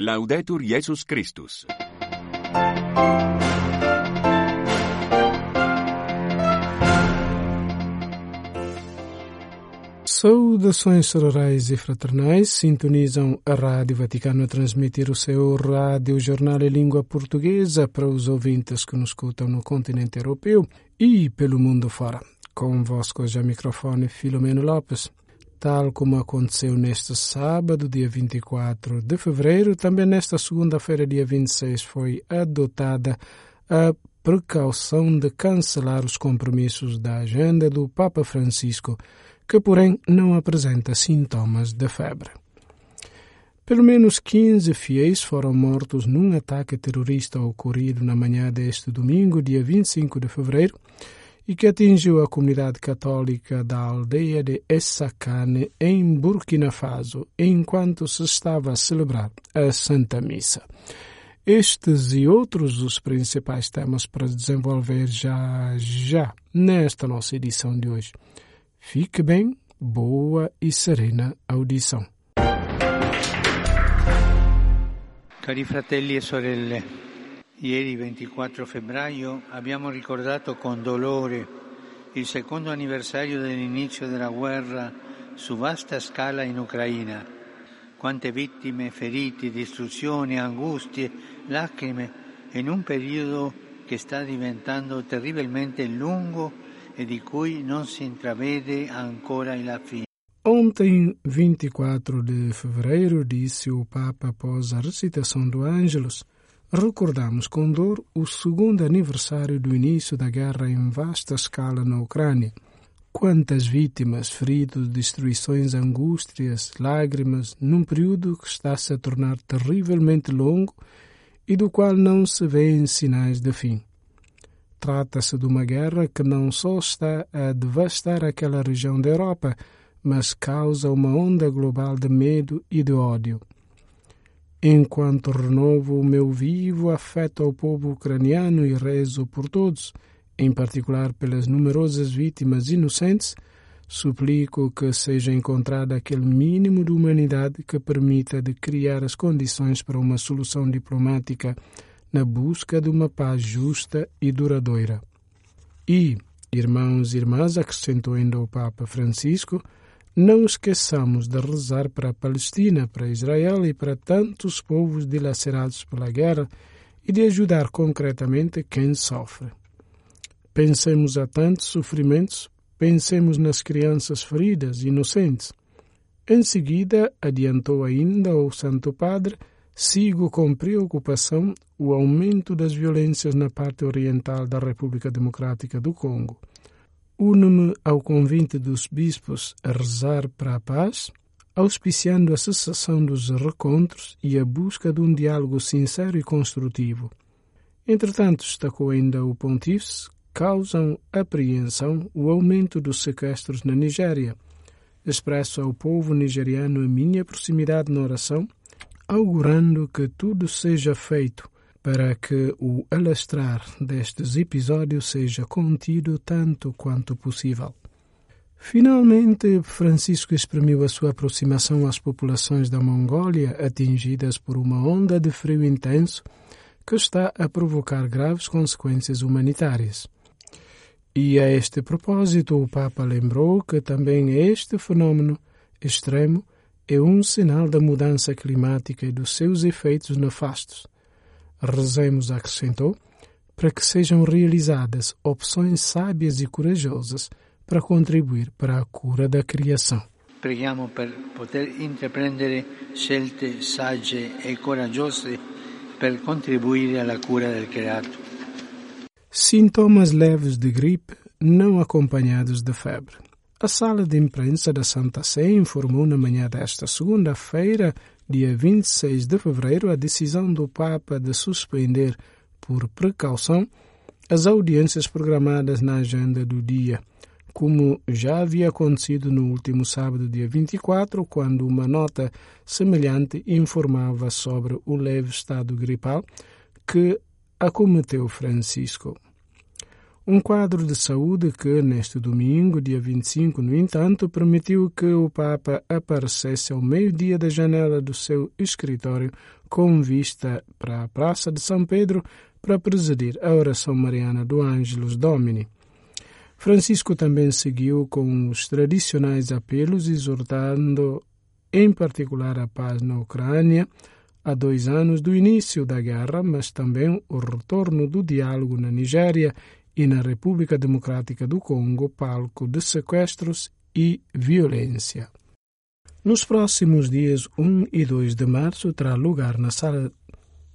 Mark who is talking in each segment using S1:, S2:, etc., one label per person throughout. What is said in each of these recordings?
S1: Laudetur Jesus Christus.
S2: Saudações sororais e fraternais sintonizam a Rádio Vaticano a transmitir o seu rádio jornal em língua portuguesa para os ouvintes que nos escutam no continente europeu e pelo mundo fora. Convosco já microfone Filomeno Lopes. Tal como aconteceu neste sábado, dia 24 de fevereiro, também nesta segunda-feira, dia 26, foi adotada a precaução de cancelar os compromissos da agenda do Papa Francisco, que, porém, não apresenta sintomas de febre. Pelo menos 15 fiéis foram mortos num ataque terrorista ocorrido na manhã deste domingo, dia 25 de fevereiro, e que atingiu a comunidade católica da aldeia de Essakane, em Burkina Faso, enquanto se estava a celebrar a Santa Missa. Estes e outros os principais temas para desenvolver já já nesta nossa edição de hoje. Fique bem, boa e serena audição.
S3: Cari fratelli e sorelle, ieri 24 febbraio abbiamo ricordato con dolore il secondo anniversario dell'inizio della guerra su vasta scala in Ucraina. Quante vittime, feriti, distruzioni, angustie, lacrime in un periodo che sta diventando terribilmente lungo e di cui non si intravede ancora la fine.
S2: Ontem, 24 de fevereiro, disse o Papa após a recitação do Ângelus, recordamos com dor o segundo aniversário do início da guerra em vasta escala na Ucrânia. Quantas vítimas, feridos, destruições, angústias, lágrimas, num período que está -se a tornar terrivelmente longo e do qual não se vêem sinais de fim. Trata-se de uma guerra que não só está a devastar aquela região da Europa, mas causa uma onda global de medo e de ódio. Enquanto renovo o meu vivo afeto ao povo ucraniano e rezo por todos, em particular pelas numerosas vítimas inocentes, suplico que seja encontrado aquele mínimo de humanidade que permita de criar as condições para uma solução diplomática na busca de uma paz justa e duradoura. E, irmãos e irmãs, acrescentou ainda o Papa Francisco, não esqueçamos de rezar para a Palestina, para Israel e para tantos povos dilacerados pela guerra e de ajudar concretamente quem sofre. Pensemos a tantos sofrimentos, pensemos nas crianças feridas, inocentes. Em seguida, adiantou ainda o Santo Padre, sigo com preocupação o aumento das violências na parte oriental da República Democrática do Congo uno-me ao convite dos bispos a rezar para a paz, auspiciando a cessação dos recontros e a busca de um diálogo sincero e construtivo. Entretanto, destacou ainda o pontífice, causam apreensão o aumento dos sequestros na Nigéria. Expresso ao povo nigeriano a minha proximidade na oração, augurando que tudo seja feito para que o alastrar destes episódios seja contido tanto quanto possível. Finalmente, Francisco exprimiu a sua aproximação às populações da Mongólia atingidas por uma onda de frio intenso que está a provocar graves consequências humanitárias. E a este propósito, o Papa lembrou que também este fenômeno extremo é um sinal da mudança climática e dos seus efeitos nefastos Rezemos, acrescentou, para que sejam realizadas opções sábias e corajosas para contribuir para a cura da criação.
S3: Preghiamo per poter intraprendere scelte sagge e coraggiose per contribuire alla cura del creato.
S2: Sintomas leves de gripe não acompanhados de febre. A sala de imprensa da Santa Sé informou na manhã desta segunda-feira dia 26 de fevereiro, a decisão do Papa de suspender, por precaução, as audiências programadas na agenda do dia, como já havia acontecido no último sábado, dia 24, quando uma nota semelhante informava sobre o leve estado gripal que acometeu Francisco. Um quadro de saúde que, neste domingo, dia 25, no entanto, permitiu que o Papa aparecesse ao meio-dia da janela do seu escritório com vista para a Praça de São Pedro para presidir a oração mariana do Ângelus Domini. Francisco também seguiu com os tradicionais apelos, exortando em particular a paz na Ucrânia, há dois anos do início da guerra, mas também o retorno do diálogo na Nigéria e na República Democrática do Congo, palco de sequestros e violência. Nos próximos dias 1 e 2 de março terá lugar na Sala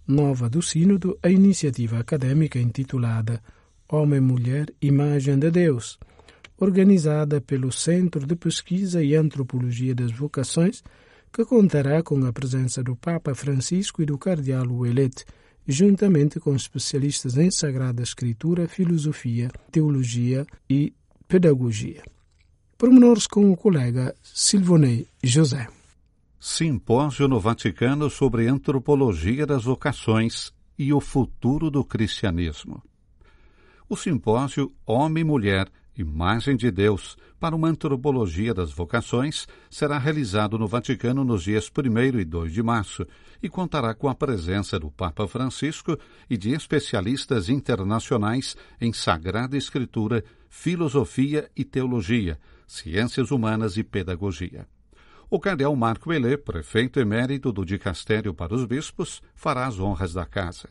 S2: Nova do Sínodo a iniciativa acadêmica intitulada Homem, Mulher, Imagem de Deus, organizada pelo Centro de Pesquisa e Antropologia das Vocações, que contará com a presença do Papa Francisco e do Cardeal Ouellet, juntamente com especialistas em Sagrada Escritura, Filosofia, Teologia e Pedagogia. Pormenores com o colega Silvonei José.
S4: Simpósio no Vaticano sobre Antropologia das Vocações e o Futuro do Cristianismo o simpósio Homem-Mulher, Imagem de Deus, para uma antropologia das vocações, será realizado no Vaticano nos dias 1 e 2 de março e contará com a presença do Papa Francisco e de especialistas internacionais em Sagrada Escritura, Filosofia e Teologia, Ciências Humanas e Pedagogia. O cardeal Marco Elê, prefeito emérito do Dicastério para os Bispos, fará as honras da casa.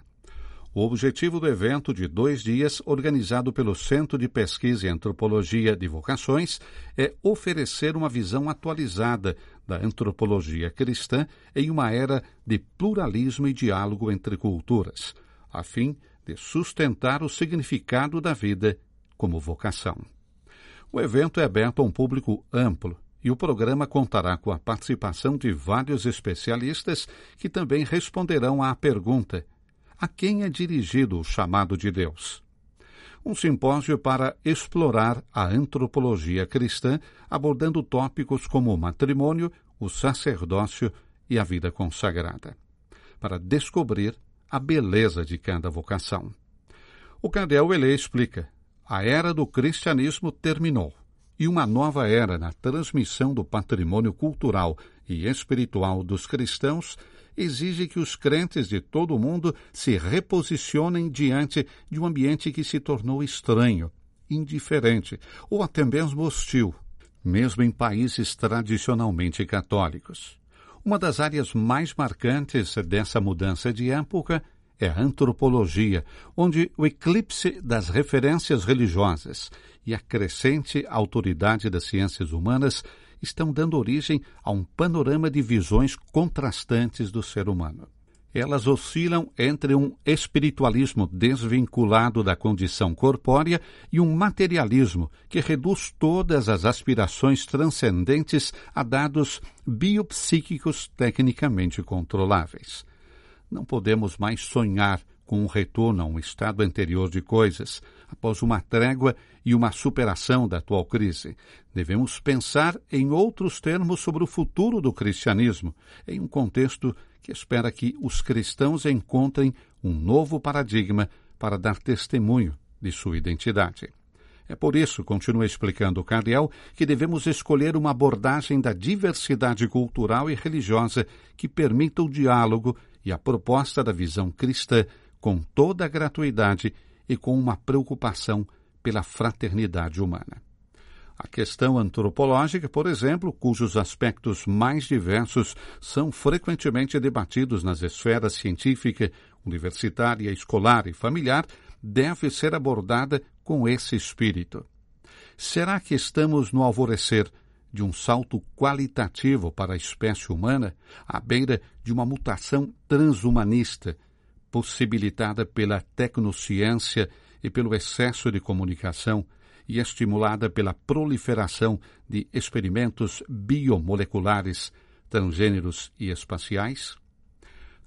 S4: O objetivo do evento de dois dias, organizado pelo Centro de Pesquisa e Antropologia de Vocações, é oferecer uma visão atualizada da antropologia cristã em uma era de pluralismo e diálogo entre culturas, a fim de sustentar o significado da vida como vocação. O evento é aberto a um público amplo e o programa contará com a participação de vários especialistas que também responderão à pergunta a quem é dirigido o chamado de Deus. Um simpósio para explorar a antropologia cristã, abordando tópicos como o matrimônio, o sacerdócio e a vida consagrada, para descobrir a beleza de cada vocação. O Cardeal Elê explica: a era do cristianismo terminou e uma nova era na transmissão do patrimônio cultural e espiritual dos cristãos exige que os crentes de todo o mundo se reposicionem diante de um ambiente que se tornou estranho, indiferente ou até mesmo hostil, mesmo em países tradicionalmente católicos. Uma das áreas mais marcantes dessa mudança de época é a antropologia, onde o eclipse das referências religiosas e a crescente autoridade das ciências humanas estão dando origem a um panorama de visões contrastantes do ser humano. Elas oscilam entre um espiritualismo desvinculado da condição corpórea e um materialismo que reduz todas as aspirações transcendentes a dados biopsíquicos tecnicamente controláveis. Não podemos mais sonhar com um retorno a um estado anterior de coisas, após uma trégua e uma superação da atual crise. Devemos pensar em outros termos sobre o futuro do cristianismo, em um contexto que espera que os cristãos encontrem um novo paradigma para dar testemunho de sua identidade. É por isso, continua explicando o Cardeal, que devemos escolher uma abordagem da diversidade cultural e religiosa que permita o diálogo e a proposta da visão cristã com toda a gratuidade e com uma preocupação pela fraternidade humana. A questão antropológica, por exemplo, cujos aspectos mais diversos são frequentemente debatidos nas esferas científica, universitária, escolar e familiar, deve ser abordada com esse espírito. Será que estamos no alvorecer de um salto qualitativo para a espécie humana, à beira de uma mutação transhumanista, possibilitada pela tecnociência e pelo excesso de comunicação e estimulada pela proliferação de experimentos biomoleculares, transgêneros e espaciais?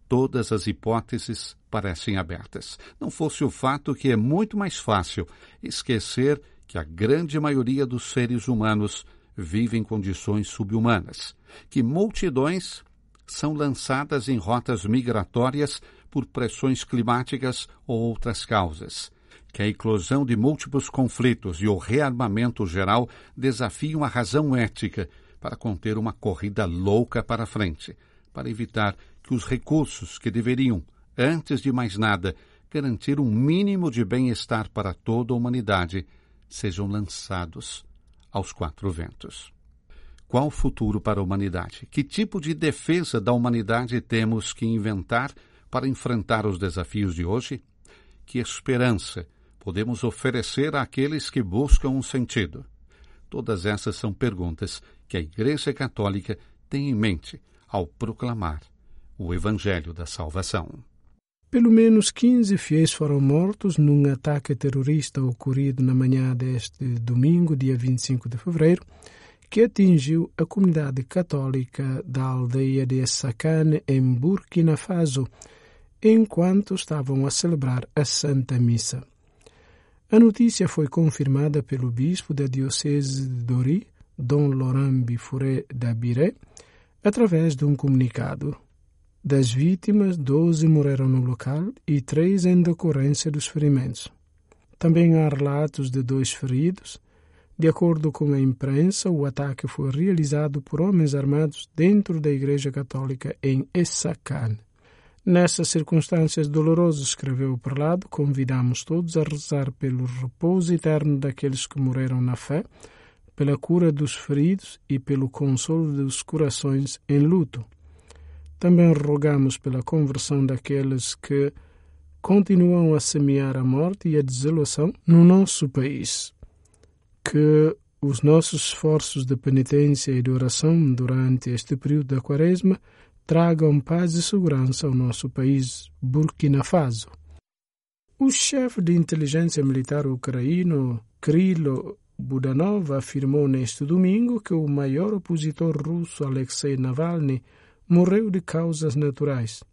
S4: Todas as hipóteses parecem abertas. Não fosse o fato que é muito mais fácil esquecer que a grande maioria dos seres humanos vive em condições subhumanas, que multidões são lançadas em rotas migratórias por pressões climáticas ou outras causas, que a eclosão de múltiplos conflitos e o rearmamento geral desafiam a razão ética para conter uma corrida louca para frente, para evitar que os recursos que deveriam, antes de mais nada, garantir um mínimo de bem-estar para toda a humanidade, sejam lançados aos quatro ventos. Qual futuro para a humanidade? Que tipo de defesa da humanidade temos que inventar para enfrentar os desafios de hoje? Que esperança podemos oferecer àqueles que buscam um sentido? Todas essas são perguntas que a Igreja Católica tem em mente ao proclamar o Evangelho da Salvação.
S2: Pelo menos 15 fiéis foram mortos num ataque terrorista ocorrido na manhã deste domingo, dia 25 de fevereiro, que atingiu a comunidade católica da aldeia de Essakane, em Burkina Faso, enquanto estavam a celebrar a Santa Missa. A notícia foi confirmada pelo bispo da Diocese de Dori, Dom Laurent Bifuré Dabiré, através de um comunicado. Das vítimas, 12 morreram no local e três em decorrência dos ferimentos. Também há relatos de dois feridos. De acordo com a imprensa, o ataque foi realizado por homens armados dentro da Igreja Católica em Essakan. Nessas circunstâncias dolorosas, escreveu o prelado, convidamos todos a rezar pelo repouso eterno daqueles que morreram na fé, pela cura dos feridos e pelo consolo dos corações em luto. Também rogamos pela conversão daqueles que continuam a semear a morte e a desolação no nosso país. Que os nossos esforços de penitência e de oração durante este período da Quaresma tragam paz e segurança ao nosso país, Burkina Faso. O chefe de inteligência militar ucraíno, Krilo Budanov, afirmou neste domingo que o maior opositor russo, Alexei Navalny, morreu de causas naturais.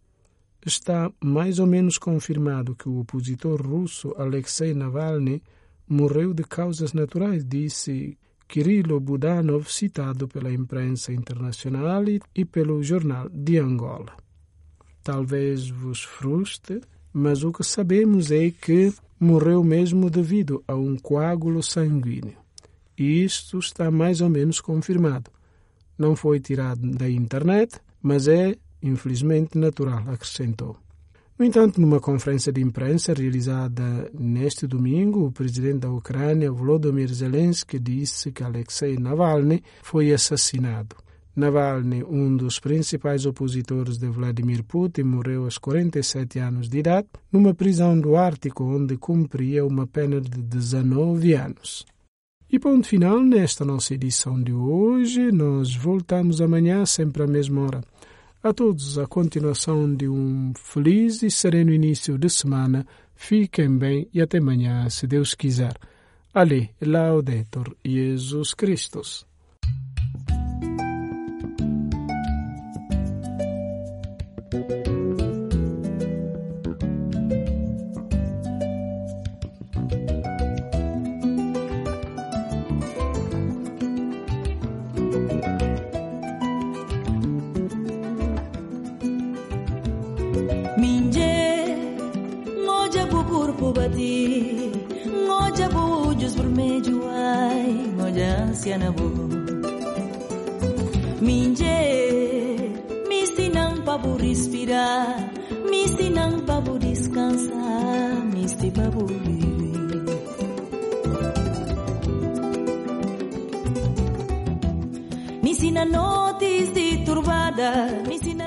S2: Está mais ou menos confirmado que o opositor russo, Alexei Navalny, morreu de causas naturais, disse Kirilo Budanov, citado pela imprensa internacional e pelo jornal de Angola. Talvez vos frustre, mas o que sabemos é que morreu mesmo devido a um coágulo sanguíneo. E isto está mais ou menos confirmado. Não foi tirado da internet, mas é, infelizmente, natural, acrescentou. No entanto, numa conferência de imprensa realizada neste domingo, o presidente da Ucrânia, Volodymyr Zelensky, disse que Alexei Navalny foi assassinado. Navalny, um dos principais opositores de Vladimir Putin, morreu aos 47 anos de idade numa prisão do Ártico, onde cumpria uma pena de 19 anos. E ponto final nesta nossa edição de hoje. Nós voltamos amanhã, sempre à mesma hora. A todos a continuação de um feliz e sereno início de semana. Fiquem bem e até amanhã, se Deus quiser. Ali, Laudetur Jesus Christus.
S5: se anabou Minje, misi nang pabu respirar misi nang pabu descansar misi pabu viver Me sina noites turbada misi sina